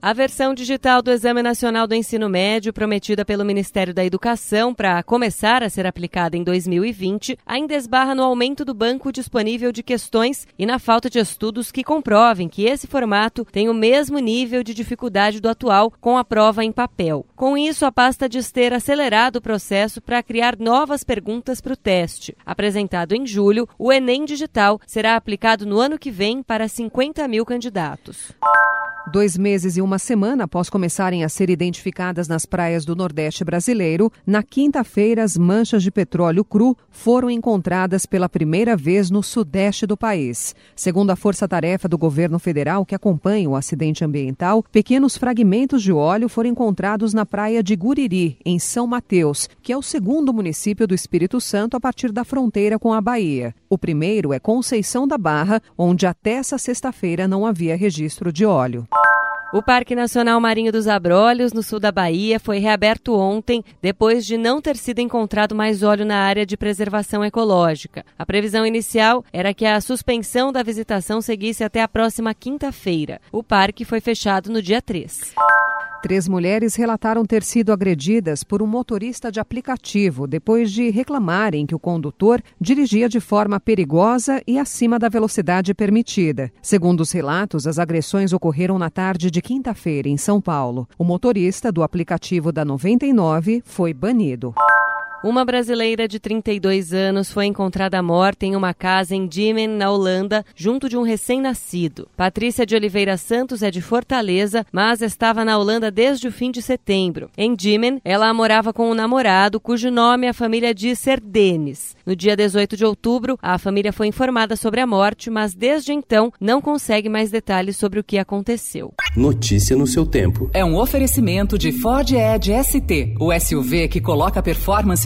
A versão digital do Exame Nacional do Ensino Médio, prometida pelo Ministério da Educação para começar a ser aplicada em 2020, ainda esbarra no aumento do banco disponível de questões e na falta de estudos que comprovem que esse formato tem o mesmo nível de dificuldade do atual com a prova em papel. Com isso, a pasta diz ter acelerado o processo para criar novas perguntas para o teste. Apresentado em julho, o Enem Digital será aplicado no ano que vem para 50 mil candidatos. Dois meses e uma semana após começarem a ser identificadas nas praias do Nordeste brasileiro, na quinta-feira as manchas de petróleo cru foram encontradas pela primeira vez no sudeste do país. Segundo a força-tarefa do governo federal que acompanha o acidente ambiental, pequenos fragmentos de óleo foram encontrados na praia de Guriri, em São Mateus, que é o segundo município do Espírito Santo a partir da fronteira com a Bahia. O primeiro é Conceição da Barra, onde até essa sexta-feira não havia registro de óleo. O Parque Nacional Marinho dos Abrolhos, no sul da Bahia, foi reaberto ontem, depois de não ter sido encontrado mais óleo na área de preservação ecológica. A previsão inicial era que a suspensão da visitação seguisse até a próxima quinta-feira. O parque foi fechado no dia 3. Três mulheres relataram ter sido agredidas por um motorista de aplicativo depois de reclamarem que o condutor dirigia de forma perigosa e acima da velocidade permitida. Segundo os relatos, as agressões ocorreram na tarde de quinta-feira, em São Paulo. O motorista do aplicativo da 99 foi banido. Uma brasileira de 32 anos foi encontrada morta em uma casa em Diemen, na Holanda, junto de um recém-nascido. Patrícia de Oliveira Santos é de Fortaleza, mas estava na Holanda desde o fim de setembro. Em Diemen, ela morava com um namorado, cujo nome a família diz ser Denis. No dia 18 de outubro, a família foi informada sobre a morte, mas desde então não consegue mais detalhes sobre o que aconteceu. Notícia no seu tempo. É um oferecimento de Ford Edge ST, o SUV que coloca performance